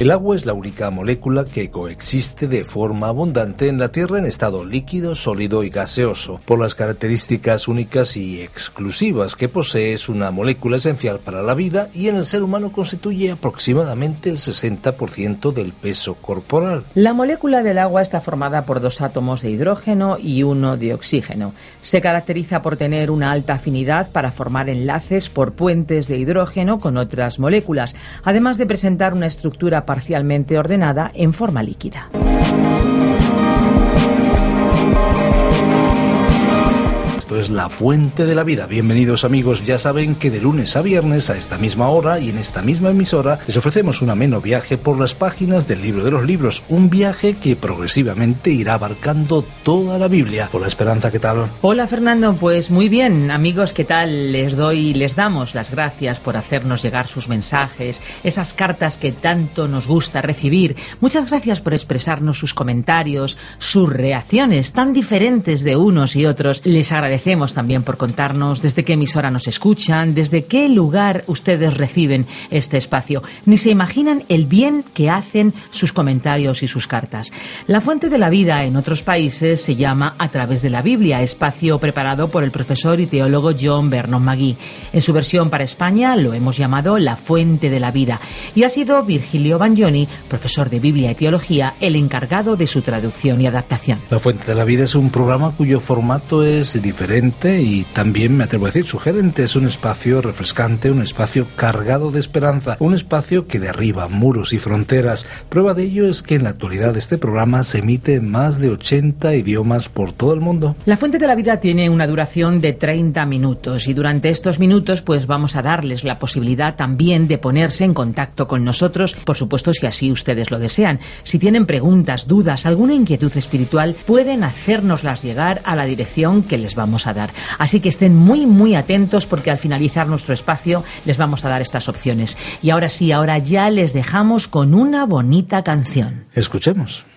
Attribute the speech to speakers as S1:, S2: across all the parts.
S1: El agua es la única molécula que coexiste de forma abundante en la Tierra en estado líquido, sólido y gaseoso. Por las características únicas y exclusivas que posee, es una molécula esencial para la vida y en el ser humano constituye aproximadamente el 60% del peso corporal.
S2: La molécula del agua está formada por dos átomos de hidrógeno y uno de oxígeno. Se caracteriza por tener una alta afinidad para formar enlaces por puentes de hidrógeno con otras moléculas, además de presentar una estructura parcialmente ordenada en forma líquida.
S1: Es La Fuente de la Vida. Bienvenidos amigos, ya saben que de lunes a viernes a esta misma hora y en esta misma emisora les ofrecemos un ameno viaje por las páginas del libro de los libros, un viaje que progresivamente irá abarcando toda la Biblia. Hola Esperanza, ¿qué tal?
S2: Hola Fernando, pues muy bien, amigos, ¿qué tal? Les doy, les damos las gracias por hacernos llegar sus mensajes, esas cartas que tanto nos gusta recibir. Muchas gracias por expresarnos sus comentarios, sus reacciones tan diferentes de unos y otros. Les agradecemos agradecemos también por contarnos desde qué emisora nos escuchan, desde qué lugar ustedes reciben este espacio. Ni se imaginan el bien que hacen sus comentarios y sus cartas. La fuente de la vida en otros países se llama A través de la Biblia, espacio preparado por el profesor y teólogo John Vernon Magui. En su versión para España lo hemos llamado La fuente de la vida y ha sido Virgilio Bagnoni, profesor de Biblia y teología, el encargado de su traducción y adaptación.
S1: La fuente de la vida es un programa cuyo formato es diferente y también, me atrevo a decir, sugerente. Es un espacio refrescante, un espacio cargado de esperanza, un espacio que derriba muros y fronteras. Prueba de ello es que en la actualidad este programa se emite en más de 80 idiomas por todo el mundo.
S2: La Fuente de la Vida tiene una duración de 30 minutos y durante estos minutos pues vamos a darles la posibilidad también de ponerse en contacto con nosotros, por supuesto si así ustedes lo desean. Si tienen preguntas, dudas, alguna inquietud espiritual, pueden hacérnoslas llegar a la dirección que les vamos a dar. Así que estén muy, muy atentos porque al finalizar nuestro espacio les vamos a dar estas opciones. Y ahora sí, ahora ya les dejamos con una bonita canción.
S1: Escuchemos.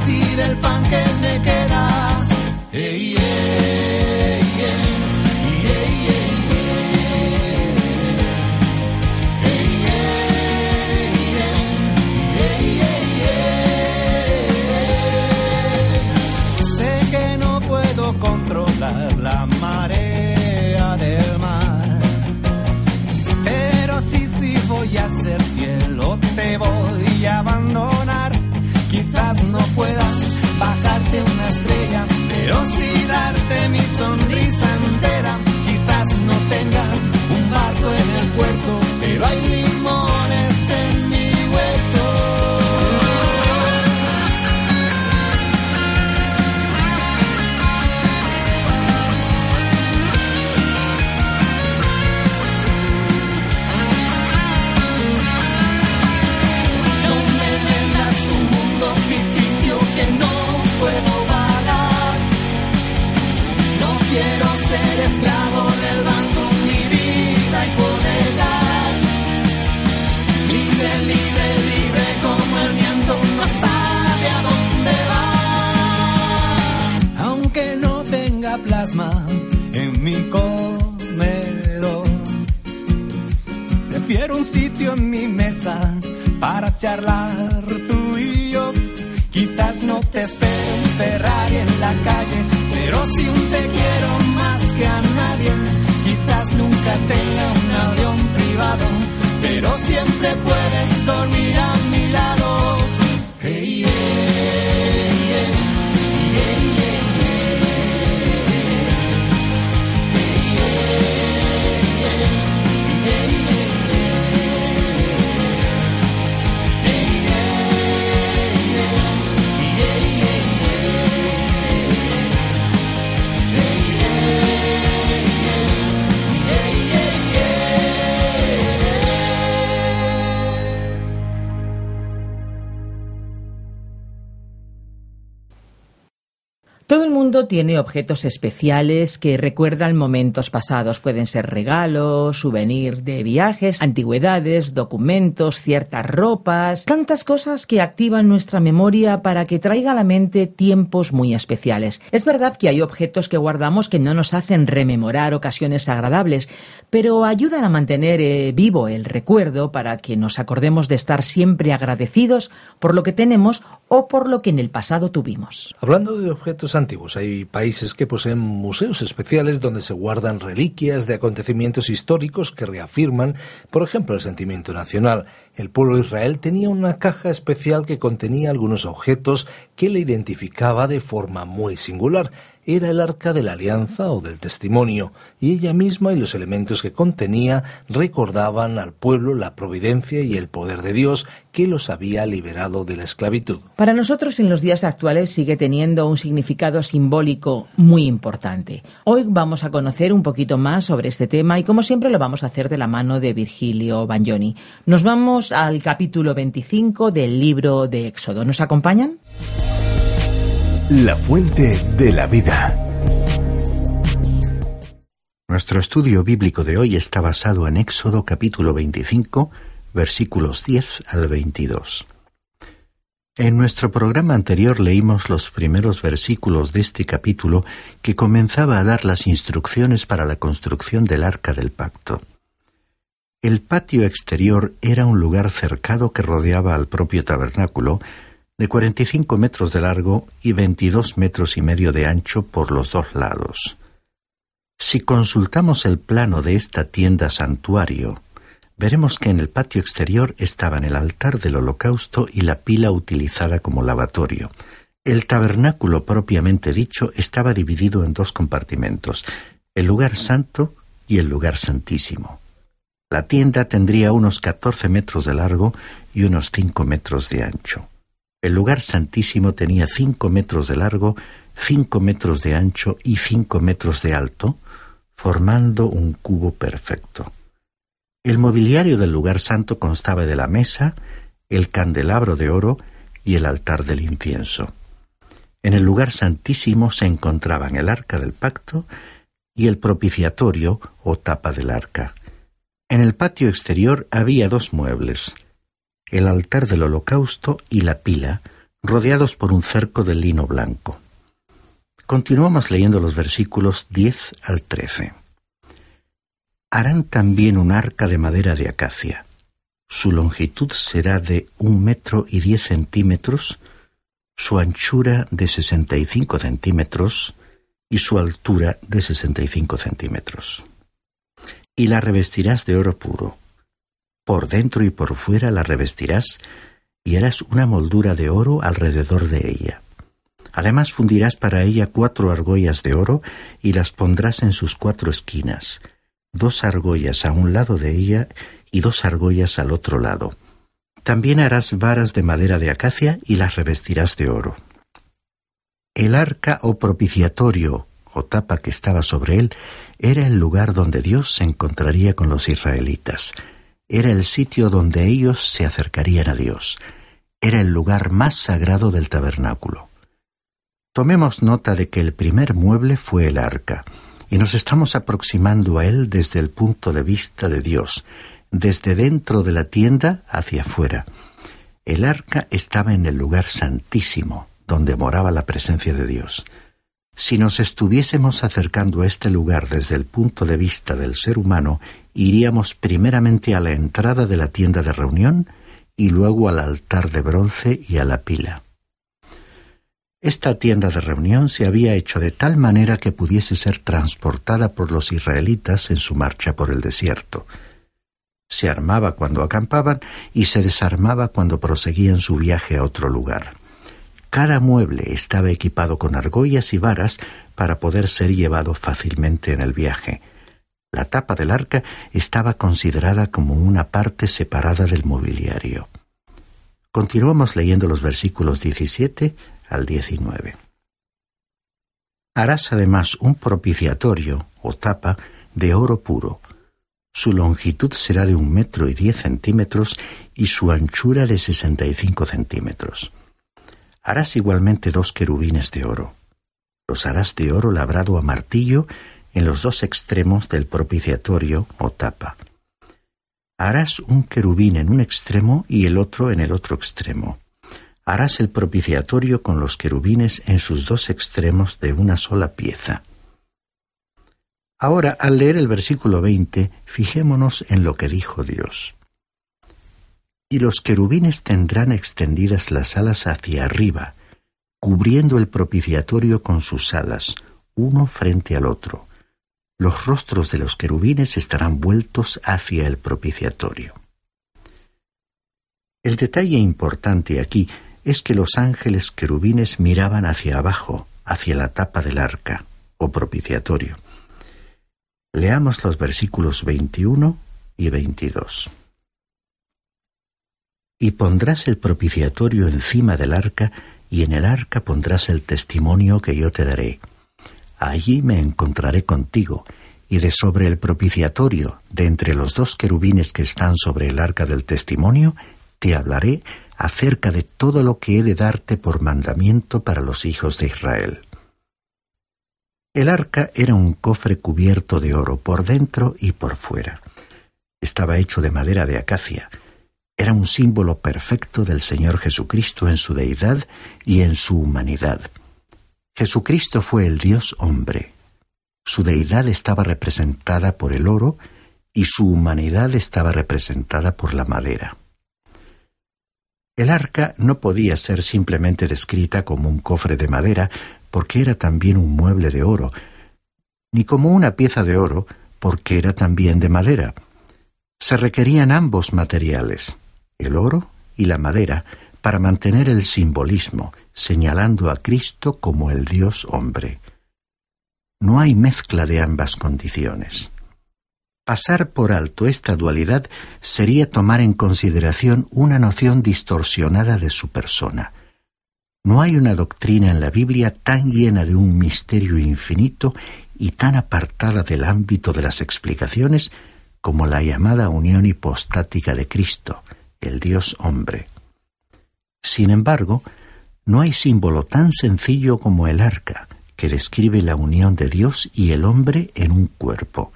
S3: compartir el pan que me queda.
S2: Quiero ser para Tiene objetos especiales que recuerdan momentos pasados. Pueden ser regalos, souvenirs de viajes, antigüedades, documentos, ciertas ropas, tantas cosas que activan nuestra memoria para que traiga a la mente tiempos muy especiales. Es verdad que hay objetos que guardamos que no nos hacen rememorar ocasiones agradables, pero ayudan a mantener eh, vivo el recuerdo para que nos acordemos de estar siempre agradecidos por lo que tenemos o por lo que en el pasado tuvimos.
S1: Hablando de objetos antiguos, hay países que poseen museos especiales donde se guardan reliquias de acontecimientos históricos que reafirman, por ejemplo, el sentimiento nacional. El pueblo de Israel tenía una caja especial que contenía algunos objetos que le identificaba de forma muy singular era el arca de la alianza o del testimonio, y ella misma y los elementos que contenía recordaban al pueblo la providencia y el poder de Dios que los había liberado de la esclavitud.
S2: Para nosotros en los días actuales sigue teniendo un significado simbólico muy importante. Hoy vamos a conocer un poquito más sobre este tema y como siempre lo vamos a hacer de la mano de Virgilio Bagnoni. Nos vamos al capítulo 25 del libro de Éxodo. ¿Nos acompañan?
S4: La fuente de la vida.
S5: Nuestro estudio bíblico de hoy está basado en Éxodo capítulo 25, versículos 10 al 22. En nuestro programa anterior leímos los primeros versículos de este capítulo que comenzaba a dar las instrucciones para la construcción del arca del pacto. El patio exterior era un lugar cercado que rodeaba al propio tabernáculo, de 45 metros de largo y 22 metros y medio de ancho por los dos lados. Si consultamos el plano de esta tienda santuario, veremos que en el patio exterior estaban el altar del holocausto y la pila utilizada como lavatorio. El tabernáculo propiamente dicho estaba dividido en dos compartimentos, el lugar santo y el lugar santísimo. La tienda tendría unos 14 metros de largo y unos 5 metros de ancho. El lugar santísimo tenía cinco metros de largo, cinco metros de ancho y cinco metros de alto, formando un cubo perfecto. El mobiliario del lugar santo constaba de la mesa, el candelabro de oro y el altar del incienso. En el lugar santísimo se encontraban el arca del pacto y el propiciatorio o tapa del arca. En el patio exterior había dos muebles, el altar del holocausto y la pila, rodeados por un cerco de lino blanco. Continuamos leyendo los versículos 10 al 13. Harán también un arca de madera de acacia. Su longitud será de un metro y diez centímetros, su anchura de sesenta y cinco centímetros y su altura de sesenta y cinco centímetros. Y la revestirás de oro puro por dentro y por fuera la revestirás y harás una moldura de oro alrededor de ella. Además fundirás para ella cuatro argollas de oro y las pondrás en sus cuatro esquinas, dos argollas a un lado de ella y dos argollas al otro lado. También harás varas de madera de acacia y las revestirás de oro. El arca o propiciatorio o tapa que estaba sobre él era el lugar donde Dios se encontraría con los israelitas era el sitio donde ellos se acercarían a Dios. Era el lugar más sagrado del tabernáculo. Tomemos nota de que el primer mueble fue el arca, y nos estamos aproximando a él desde el punto de vista de Dios, desde dentro de la tienda hacia afuera. El arca estaba en el lugar santísimo, donde moraba la presencia de Dios. Si nos estuviésemos acercando a este lugar desde el punto de vista del ser humano, iríamos primeramente a la entrada de la tienda de reunión y luego al altar de bronce y a la pila. Esta tienda de reunión se había hecho de tal manera que pudiese ser transportada por los israelitas en su marcha por el desierto. Se armaba cuando acampaban y se desarmaba cuando proseguían su viaje a otro lugar. Cada mueble estaba equipado con argollas y varas para poder ser llevado fácilmente en el viaje. La tapa del arca estaba considerada como una parte separada del mobiliario. Continuamos leyendo los versículos 17 al 19. Harás además un propiciatorio o tapa de oro puro. Su longitud será de un metro y diez centímetros y su anchura de sesenta y cinco centímetros. Harás igualmente dos querubines de oro. Los harás de oro labrado a martillo en los dos extremos del propiciatorio o tapa. Harás un querubín en un extremo y el otro en el otro extremo. Harás el propiciatorio con los querubines en sus dos extremos de una sola pieza. Ahora, al leer el versículo 20, fijémonos en lo que dijo Dios. Y los querubines tendrán extendidas las alas hacia arriba, cubriendo el propiciatorio con sus alas, uno frente al otro. Los rostros de los querubines estarán vueltos hacia el propiciatorio. El detalle importante aquí es que los ángeles querubines miraban hacia abajo, hacia la tapa del arca, o propiciatorio. Leamos los versículos 21 y 22 y pondrás el propiciatorio encima del arca, y en el arca pondrás el testimonio que yo te daré. Allí me encontraré contigo, y de sobre el propiciatorio, de entre los dos querubines que están sobre el arca del testimonio, te hablaré acerca de todo lo que he de darte por mandamiento para los hijos de Israel. El arca era un cofre cubierto de oro por dentro y por fuera. Estaba hecho de madera de acacia, era un símbolo perfecto del Señor Jesucristo en su deidad y en su humanidad. Jesucristo fue el Dios hombre. Su deidad estaba representada por el oro y su humanidad estaba representada por la madera. El arca no podía ser simplemente descrita como un cofre de madera porque era también un mueble de oro, ni como una pieza de oro porque era también de madera. Se requerían ambos materiales el oro y la madera para mantener el simbolismo, señalando a Cristo como el Dios hombre. No hay mezcla de ambas condiciones. Pasar por alto esta dualidad sería tomar en consideración una noción distorsionada de su persona. No hay una doctrina en la Biblia tan llena de un misterio infinito y tan apartada del ámbito de las explicaciones como la llamada unión hipostática de Cristo, el Dios hombre. Sin embargo, no hay símbolo tan sencillo como el arca, que describe la unión de Dios y el hombre en un cuerpo.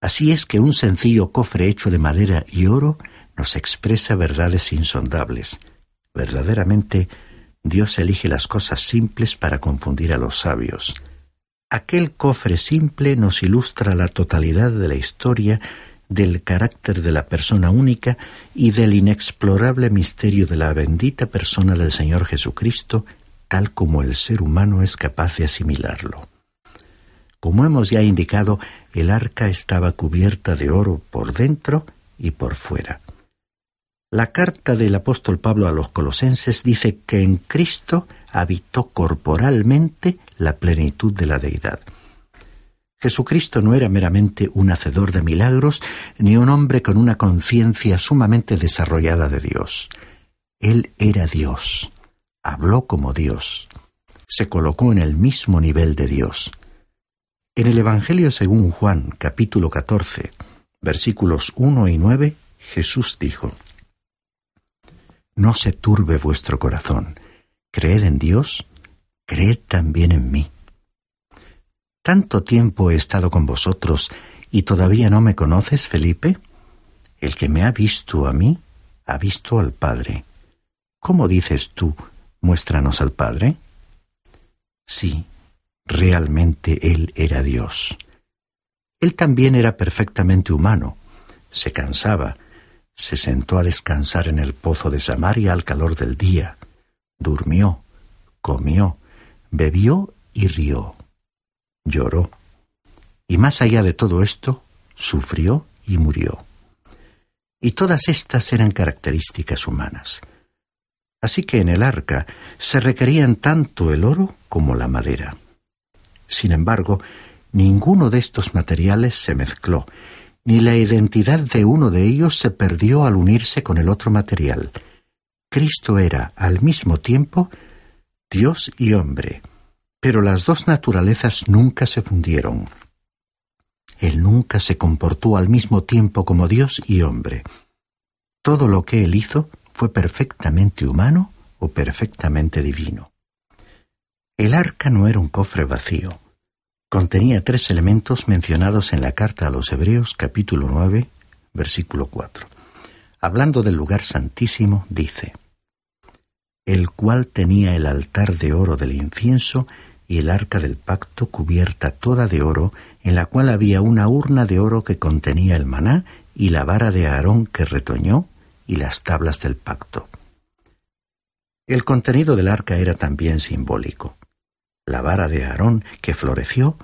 S5: Así es que un sencillo cofre hecho de madera y oro nos expresa verdades insondables. Verdaderamente, Dios elige las cosas simples para confundir a los sabios. Aquel cofre simple nos ilustra la totalidad de la historia del carácter de la persona única y del inexplorable misterio de la bendita persona del Señor Jesucristo, tal como el ser humano es capaz de asimilarlo. Como hemos ya indicado, el arca estaba cubierta de oro por dentro y por fuera. La carta del apóstol Pablo a los colosenses dice que en Cristo habitó corporalmente la plenitud de la deidad. Jesucristo no era meramente un hacedor de milagros, ni un hombre con una conciencia sumamente desarrollada de Dios. Él era Dios, habló como Dios, se colocó en el mismo nivel de Dios. En el Evangelio según Juan, capítulo 14, versículos 1 y 9, Jesús dijo, No se turbe vuestro corazón, creed en Dios, creed también en mí. ¿Tanto tiempo he estado con vosotros y todavía no me conoces, Felipe? El que me ha visto a mí, ha visto al Padre. ¿Cómo dices tú, muéstranos al Padre? Sí, Realmente Él era Dios. Él también era perfectamente humano. Se cansaba, se sentó a descansar en el pozo de Samaria al calor del día, durmió, comió, bebió y rió, lloró. Y más allá de todo esto, sufrió y murió. Y todas estas eran características humanas. Así que en el arca se requerían tanto el oro como la madera. Sin embargo, ninguno de estos materiales se mezcló, ni la identidad de uno de ellos se perdió al unirse con el otro material. Cristo era, al mismo tiempo, Dios y hombre, pero las dos naturalezas nunca se fundieron. Él nunca se comportó al mismo tiempo como Dios y hombre. Todo lo que él hizo fue perfectamente humano o perfectamente divino. El arca no era un cofre vacío. Contenía tres elementos mencionados en la carta a los Hebreos capítulo 9, versículo 4. Hablando del lugar santísimo, dice, el cual tenía el altar de oro del incienso y el arca del pacto cubierta toda de oro, en la cual había una urna de oro que contenía el maná y la vara de Aarón que retoñó y las tablas del pacto. El contenido del arca era también simbólico. La vara de Aarón que floreció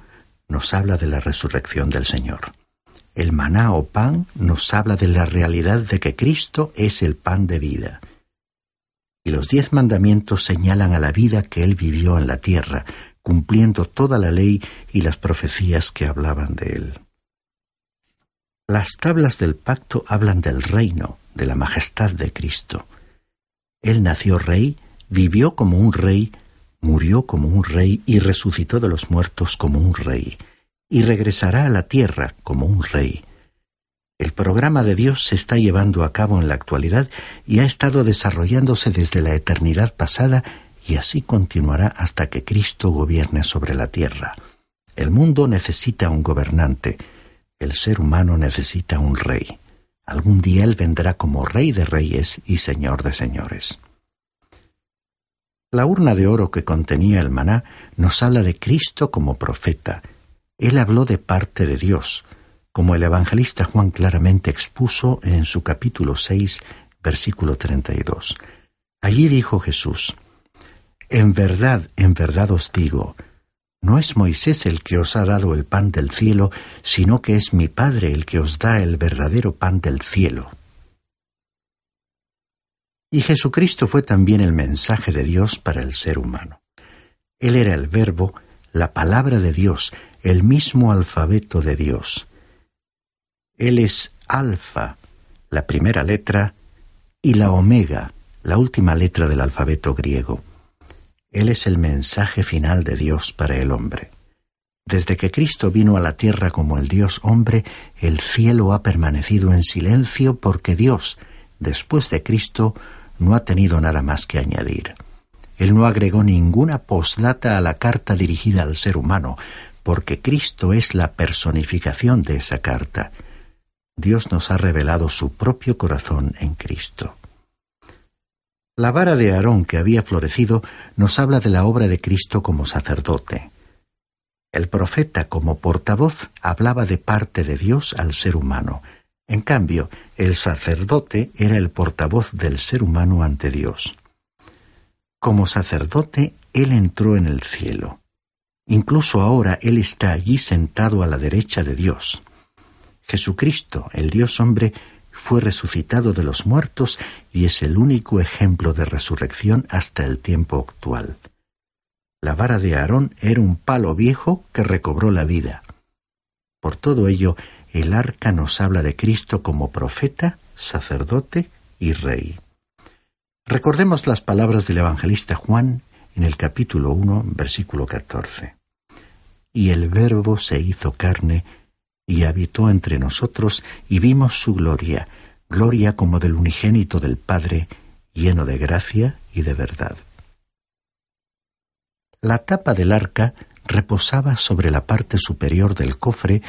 S5: nos habla de la resurrección del Señor. El maná o pan nos habla de la realidad de que Cristo es el pan de vida y los diez mandamientos señalan a la vida que él vivió en la tierra, cumpliendo toda la ley y las profecías que hablaban de él. Las tablas del pacto hablan del reino, de la majestad de Cristo. Él nació rey, vivió como un rey, murió como un rey y resucitó de los muertos como un rey, y regresará a la tierra como un rey. El programa de Dios se está llevando a cabo en la actualidad y ha estado desarrollándose desde la eternidad pasada y así continuará hasta que Cristo gobierne sobre la tierra. El mundo necesita un gobernante, el ser humano necesita un rey. Algún día Él vendrá como Rey de Reyes y Señor de Señores. La urna de oro que contenía el maná nos habla de Cristo como profeta. Él habló de parte de Dios, como el evangelista Juan claramente expuso en su capítulo 6, versículo 32. Allí dijo Jesús, en verdad, en verdad os digo, no es Moisés el que os ha dado el pan del cielo, sino que es mi Padre el que os da el verdadero pan del cielo. Y Jesucristo fue también el mensaje de Dios para el ser humano. Él era el verbo, la palabra de Dios, el mismo alfabeto de Dios. Él es alfa, la primera letra, y la omega, la última letra del alfabeto griego. Él es el mensaje final de Dios para el hombre. Desde que Cristo vino a la tierra como el Dios hombre, el cielo ha permanecido en silencio porque Dios, después de Cristo, no ha tenido nada más que añadir. Él no agregó ninguna postdata a la carta dirigida al ser humano, porque Cristo es la personificación de esa carta. Dios nos ha revelado su propio corazón en Cristo. La vara de Aarón que había florecido nos habla de la obra de Cristo como sacerdote. El profeta como portavoz hablaba de parte de Dios al ser humano. En cambio, el sacerdote era el portavoz del ser humano ante Dios. Como sacerdote, Él entró en el cielo. Incluso ahora Él está allí sentado a la derecha de Dios. Jesucristo, el Dios hombre, fue resucitado de los muertos y es el único ejemplo de resurrección hasta el tiempo actual. La vara de Aarón era un palo viejo que recobró la vida. Por todo ello, el arca nos habla de Cristo como profeta, sacerdote y rey. Recordemos las palabras del evangelista Juan en el capítulo 1, versículo 14. Y el Verbo se hizo carne y habitó entre nosotros y vimos su gloria, gloria como del unigénito del Padre, lleno de gracia y de verdad. La tapa del arca reposaba sobre la parte superior del cofre,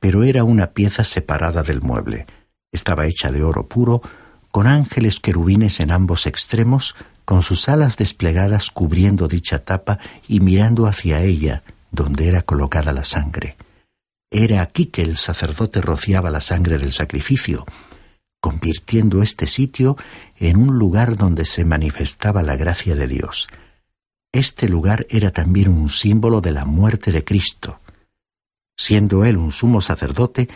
S5: pero era una pieza separada del mueble. Estaba hecha de oro puro, con ángeles querubines en ambos extremos, con sus alas desplegadas cubriendo dicha tapa y mirando hacia ella, donde era colocada la sangre. Era aquí que el sacerdote rociaba la sangre del sacrificio, convirtiendo este sitio en un lugar donde se manifestaba la gracia de Dios. Este lugar era también un símbolo de la muerte de Cristo. Siendo él un sumo sacerdote,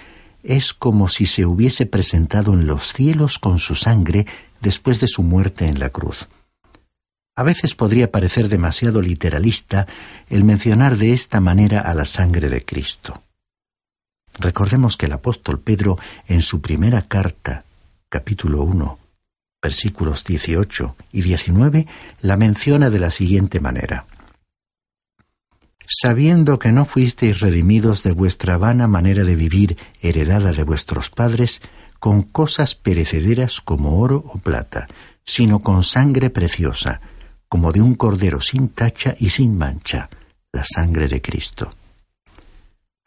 S5: es como si se hubiese presentado en los cielos con su sangre después de su muerte en la cruz. A veces podría parecer demasiado literalista el mencionar de esta manera a la sangre de Cristo. Recordemos que el apóstol Pedro en su primera carta, capítulo 1, versículos 18 y 19, la menciona de la siguiente manera. Sabiendo que no fuisteis redimidos de vuestra vana manera de vivir heredada de vuestros padres, con cosas perecederas como oro o plata, sino con sangre preciosa, como de un cordero sin tacha y sin mancha, la sangre de Cristo.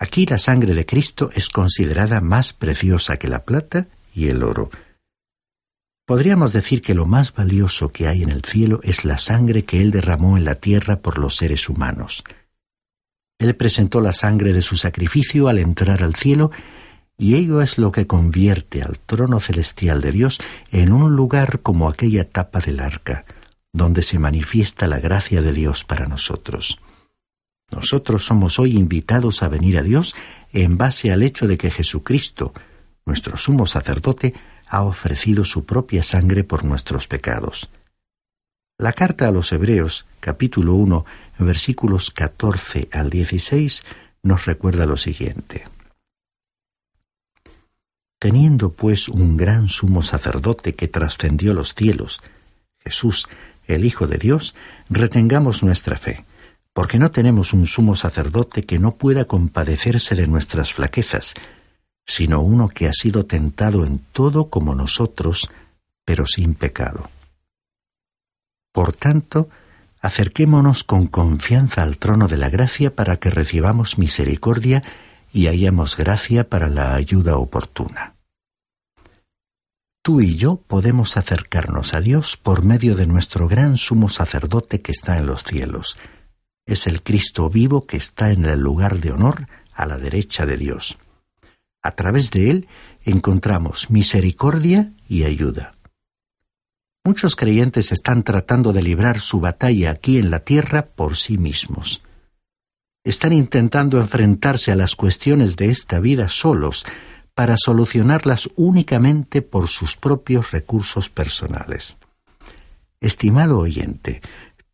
S5: Aquí la sangre de Cristo es considerada más preciosa que la plata y el oro, Podríamos decir que lo más valioso que hay en el cielo es la sangre que Él derramó en la tierra por los seres humanos. Él presentó la sangre de su sacrificio al entrar al cielo y ello es lo que convierte al trono celestial de Dios en un lugar como aquella tapa del arca, donde se manifiesta la gracia de Dios para nosotros. Nosotros somos hoy invitados a venir a Dios en base al hecho de que Jesucristo, nuestro sumo sacerdote, ha ofrecido su propia sangre por nuestros pecados. La carta a los Hebreos, capítulo 1, versículos 14 al 16, nos recuerda lo siguiente. Teniendo pues un gran sumo sacerdote que trascendió los cielos, Jesús, el Hijo de Dios, retengamos nuestra fe, porque no tenemos un sumo sacerdote que no pueda compadecerse de nuestras flaquezas, sino uno que ha sido tentado en todo como nosotros, pero sin pecado. Por tanto, acerquémonos con confianza al trono de la gracia para que recibamos misericordia y hallemos gracia para la ayuda oportuna. Tú y yo podemos acercarnos a Dios por medio de nuestro gran sumo sacerdote que está en los cielos. Es el Cristo vivo que está en el lugar de honor a la derecha de Dios. A través de él encontramos misericordia y ayuda. Muchos creyentes están tratando de librar su batalla aquí en la tierra por sí mismos. Están intentando enfrentarse a las cuestiones de esta vida solos para solucionarlas únicamente por sus propios recursos personales. Estimado oyente,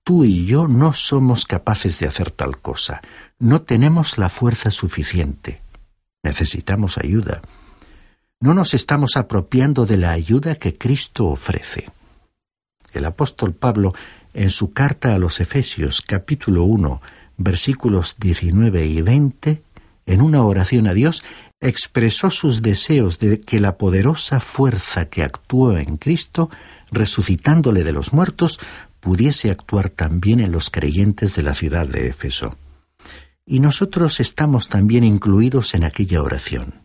S5: tú y yo no somos capaces de hacer tal cosa, no tenemos la fuerza suficiente, necesitamos ayuda. No nos estamos apropiando de la ayuda que Cristo ofrece. El apóstol Pablo, en su carta a los Efesios capítulo 1, versículos 19 y 20, en una oración a Dios, expresó sus deseos de que la poderosa fuerza que actuó en Cristo, resucitándole de los muertos, pudiese actuar también en los creyentes de la ciudad de Éfeso y nosotros estamos también incluidos en aquella oración.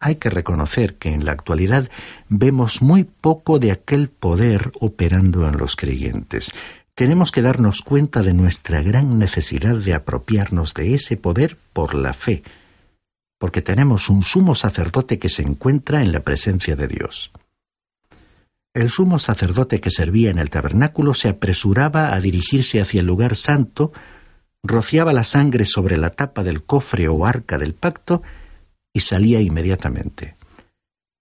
S5: Hay que reconocer que en la actualidad vemos muy poco de aquel poder operando en los creyentes. Tenemos que darnos cuenta de nuestra gran necesidad de apropiarnos de ese poder por la fe, porque tenemos un sumo sacerdote que se encuentra en la presencia de Dios. El sumo sacerdote que servía en el tabernáculo se apresuraba a dirigirse hacia el lugar santo rociaba la sangre sobre la tapa del cofre o arca del pacto y salía inmediatamente.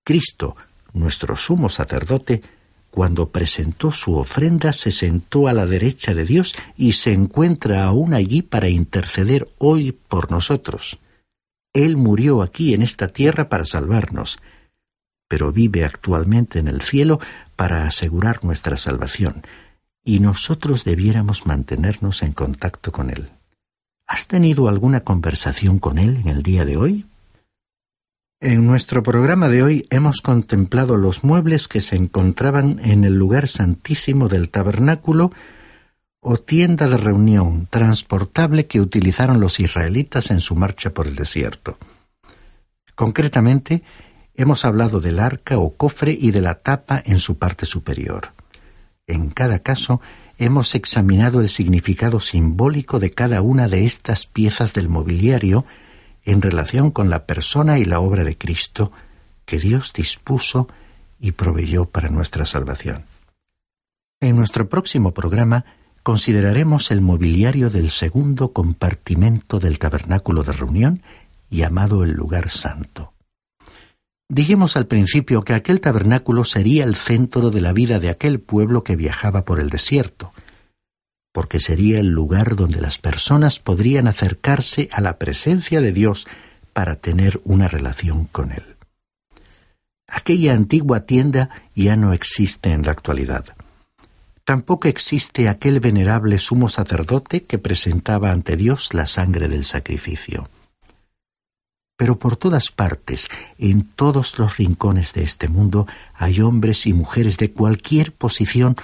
S5: Cristo, nuestro sumo sacerdote, cuando presentó su ofrenda se sentó a la derecha de Dios y se encuentra aún allí para interceder hoy por nosotros. Él murió aquí en esta tierra para salvarnos, pero vive actualmente en el cielo para asegurar nuestra salvación y nosotros debiéramos mantenernos en contacto con Él. ¿Has tenido alguna conversación con Él en el día de hoy? En nuestro programa de hoy hemos contemplado los muebles que se encontraban en el lugar santísimo del tabernáculo o tienda de reunión transportable que utilizaron los israelitas en su marcha por el desierto. Concretamente, hemos hablado del arca o cofre y de la tapa en su parte superior. En cada caso, hemos examinado el significado simbólico de cada una de estas piezas del mobiliario en relación con la persona y la obra de Cristo que Dios dispuso y proveyó para nuestra salvación. En nuestro próximo programa consideraremos el mobiliario del segundo compartimento del tabernáculo de reunión llamado el lugar santo. Dijimos al principio que aquel tabernáculo sería el centro de la vida de aquel pueblo que viajaba por el desierto, porque sería el lugar donde las personas podrían acercarse a la presencia de Dios para tener una relación con Él. Aquella antigua tienda ya no existe en la actualidad. Tampoco existe aquel venerable sumo sacerdote que presentaba ante Dios la sangre del sacrificio. Pero por todas partes, en todos los rincones de este mundo, hay hombres y mujeres de cualquier posición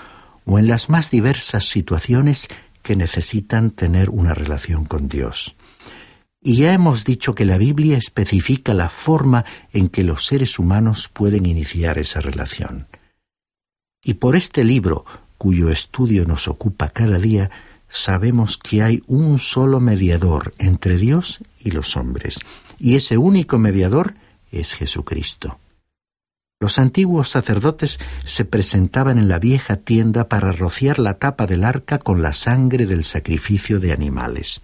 S5: o en las más diversas situaciones que necesitan tener una relación con Dios. Y ya hemos dicho que la Biblia especifica la forma en que los seres humanos pueden iniciar esa relación. Y por este libro, cuyo estudio nos ocupa cada día, sabemos que hay un solo mediador entre Dios y los hombres, y ese único mediador es Jesucristo. Los antiguos sacerdotes se presentaban en la vieja tienda para rociar la tapa del arca con la sangre del sacrificio de animales.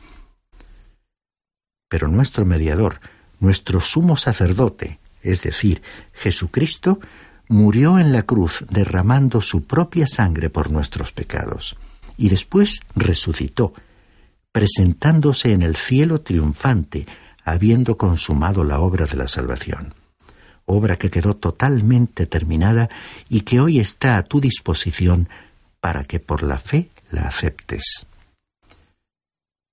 S5: Pero nuestro mediador, nuestro sumo sacerdote, es decir, Jesucristo, murió en la cruz derramando su propia sangre por nuestros pecados, y después resucitó, presentándose en el cielo triunfante, habiendo consumado la obra de la salvación, obra que quedó totalmente terminada y que hoy está a tu disposición para que por la fe la aceptes.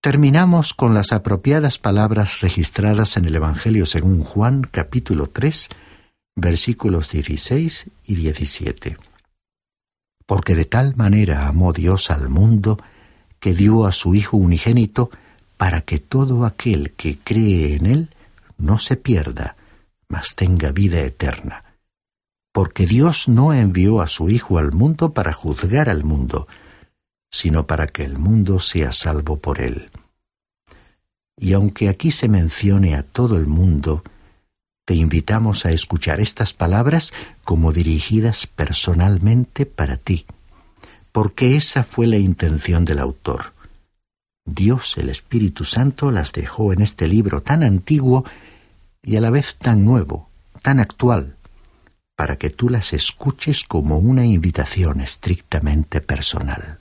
S5: Terminamos con las apropiadas palabras registradas en el Evangelio según Juan capítulo 3, versículos 16 y 17. Porque de tal manera amó Dios al mundo que dio a su Hijo unigénito para que todo aquel que cree en Él no se pierda, mas tenga vida eterna. Porque Dios no envió a su Hijo al mundo para juzgar al mundo, sino para que el mundo sea salvo por Él. Y aunque aquí se mencione a todo el mundo, te invitamos a escuchar estas palabras como dirigidas personalmente para ti, porque esa fue la intención del autor. Dios el Espíritu Santo las dejó en este libro tan antiguo y a la vez tan nuevo, tan actual, para que tú las escuches como una invitación estrictamente personal.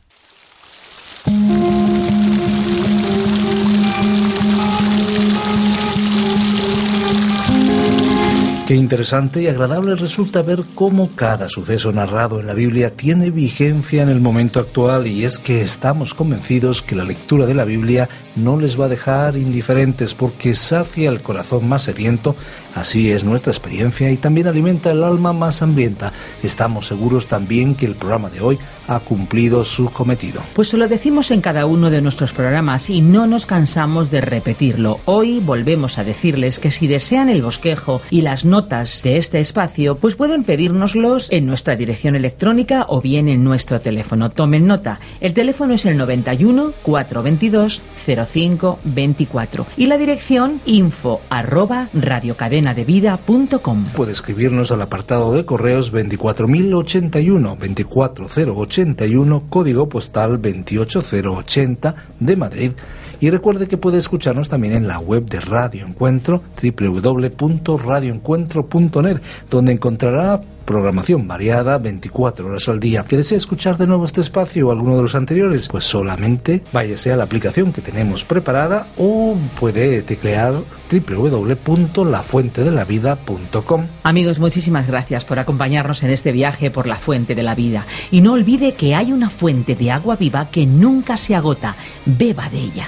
S1: Qué interesante y agradable resulta ver cómo cada suceso narrado en la Biblia tiene vigencia en el momento actual y es que estamos convencidos que la lectura de la Biblia no les va a dejar indiferentes porque sacia el corazón más sediento, así es nuestra experiencia y también alimenta el alma más hambrienta. Estamos seguros también que el programa de hoy ha cumplido su cometido.
S2: Pues lo decimos en cada uno de nuestros programas y no nos cansamos de repetirlo. Hoy volvemos a decirles que si desean el bosquejo y las notas de este espacio, pues pueden pedírnoslos en nuestra dirección electrónica o bien en nuestro teléfono. Tomen nota. El teléfono es el 91 422 05 24 y la dirección info arroba radiocadenadevida.com.
S1: Puede escribirnos al apartado de correos 24081 24080 81, código postal 28080 de Madrid. Y recuerde que puede escucharnos también en la web de Radio Encuentro, www.radioencuentro.net, donde encontrará programación variada 24 horas al día. ¿Que desea escuchar de nuevo este espacio o alguno de los anteriores? Pues solamente váyase a la aplicación que tenemos preparada o puede teclear www.lafuentedelavida.com.
S2: Amigos, muchísimas gracias por acompañarnos en este viaje por la fuente de la vida. Y no olvide que hay una fuente de agua viva que nunca se agota. Beba de ella.